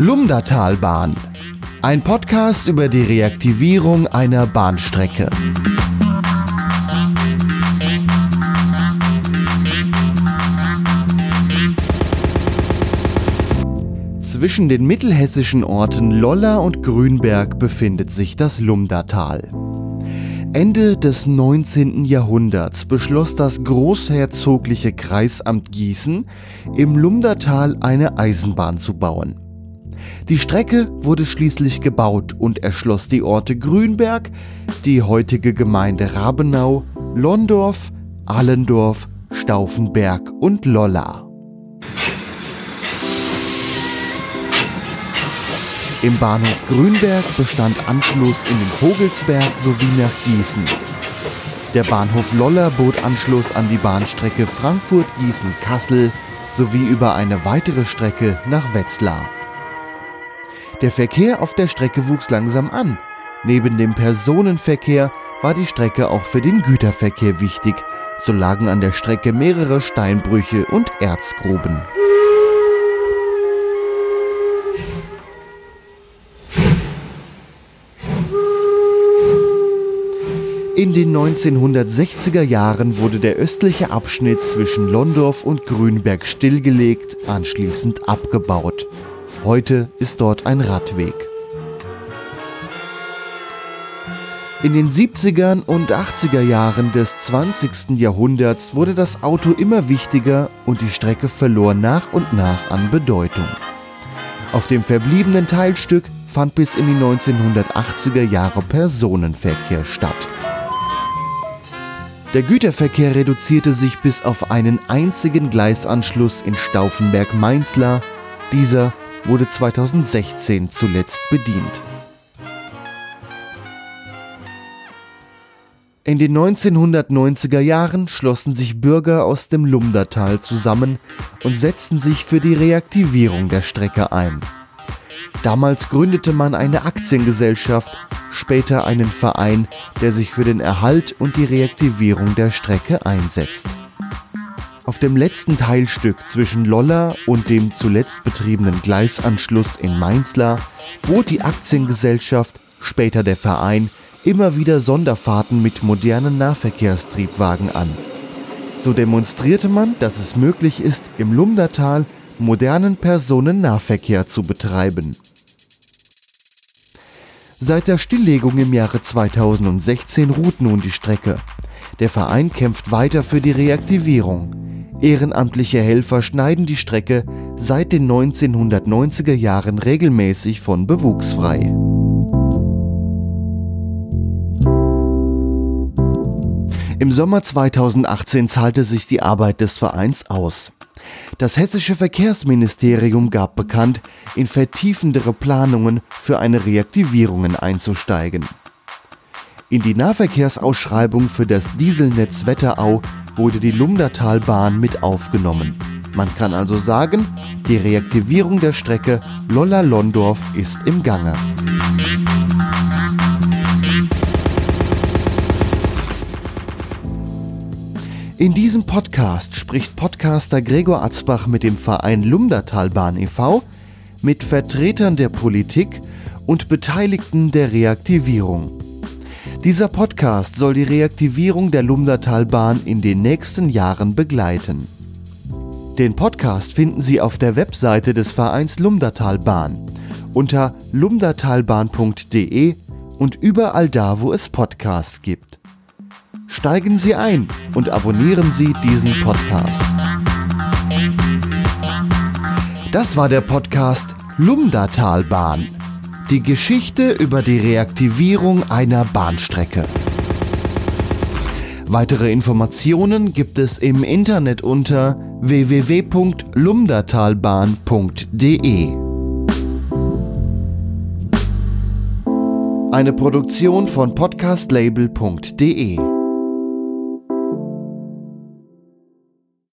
Lumdatalbahn. Ein Podcast über die Reaktivierung einer Bahnstrecke. Zwischen den mittelhessischen Orten Lolla und Grünberg befindet sich das Lumdatal. Ende des 19. Jahrhunderts beschloss das großherzogliche Kreisamt Gießen, im Lumdatal eine Eisenbahn zu bauen. Die Strecke wurde schließlich gebaut und erschloss die Orte Grünberg, die heutige Gemeinde Rabenau, Londorf, Allendorf, Stauffenberg und Lolla. Im Bahnhof Grünberg bestand Anschluss in den Vogelsberg sowie nach Gießen. Der Bahnhof Loller bot Anschluss an die Bahnstrecke Frankfurt-Gießen-Kassel sowie über eine weitere Strecke nach Wetzlar. Der Verkehr auf der Strecke wuchs langsam an. Neben dem Personenverkehr war die Strecke auch für den Güterverkehr wichtig. So lagen an der Strecke mehrere Steinbrüche und Erzgruben. In den 1960er Jahren wurde der östliche Abschnitt zwischen Londorf und Grünberg stillgelegt, anschließend abgebaut. Heute ist dort ein Radweg. In den 70er und 80er Jahren des 20. Jahrhunderts wurde das Auto immer wichtiger und die Strecke verlor nach und nach an Bedeutung. Auf dem verbliebenen Teilstück fand bis in die 1980er Jahre Personenverkehr statt. Der Güterverkehr reduzierte sich bis auf einen einzigen Gleisanschluss in Stauffenberg-Mainzlar. Dieser wurde 2016 zuletzt bedient. In den 1990er Jahren schlossen sich Bürger aus dem Lumdatal zusammen und setzten sich für die Reaktivierung der Strecke ein. Damals gründete man eine Aktiengesellschaft, später einen Verein, der sich für den Erhalt und die Reaktivierung der Strecke einsetzt. Auf dem letzten Teilstück zwischen Lolla und dem zuletzt betriebenen Gleisanschluss in Mainzlar bot die Aktiengesellschaft, später der Verein, immer wieder Sonderfahrten mit modernen Nahverkehrstriebwagen an. So demonstrierte man, dass es möglich ist, im Lumdatal modernen Personennahverkehr zu betreiben. Seit der Stilllegung im Jahre 2016 ruht nun die Strecke. Der Verein kämpft weiter für die Reaktivierung. Ehrenamtliche Helfer schneiden die Strecke seit den 1990er Jahren regelmäßig von Bewuchs frei. Im Sommer 2018 zahlte sich die Arbeit des Vereins aus. Das hessische Verkehrsministerium gab bekannt, in vertiefendere Planungen für eine Reaktivierung einzusteigen. In die Nahverkehrsausschreibung für das Dieselnetz Wetterau wurde die Lumdatalbahn mit aufgenommen. Man kann also sagen, die Reaktivierung der Strecke Lolla-Londorf ist im Gange. In diesem Podcast spricht Podcaster Gregor Atzbach mit dem Verein Lumdatalbahn e.V., mit Vertretern der Politik und Beteiligten der Reaktivierung. Dieser Podcast soll die Reaktivierung der Lumdatalbahn in den nächsten Jahren begleiten. Den Podcast finden Sie auf der Webseite des Vereins Lumdatalbahn unter lumdatalbahn.de und überall da, wo es Podcasts gibt. Steigen Sie ein und abonnieren Sie diesen Podcast. Das war der Podcast Lumdatalbahn. Die Geschichte über die Reaktivierung einer Bahnstrecke. Weitere Informationen gibt es im Internet unter www.lumdatalbahn.de. Eine Produktion von podcastlabel.de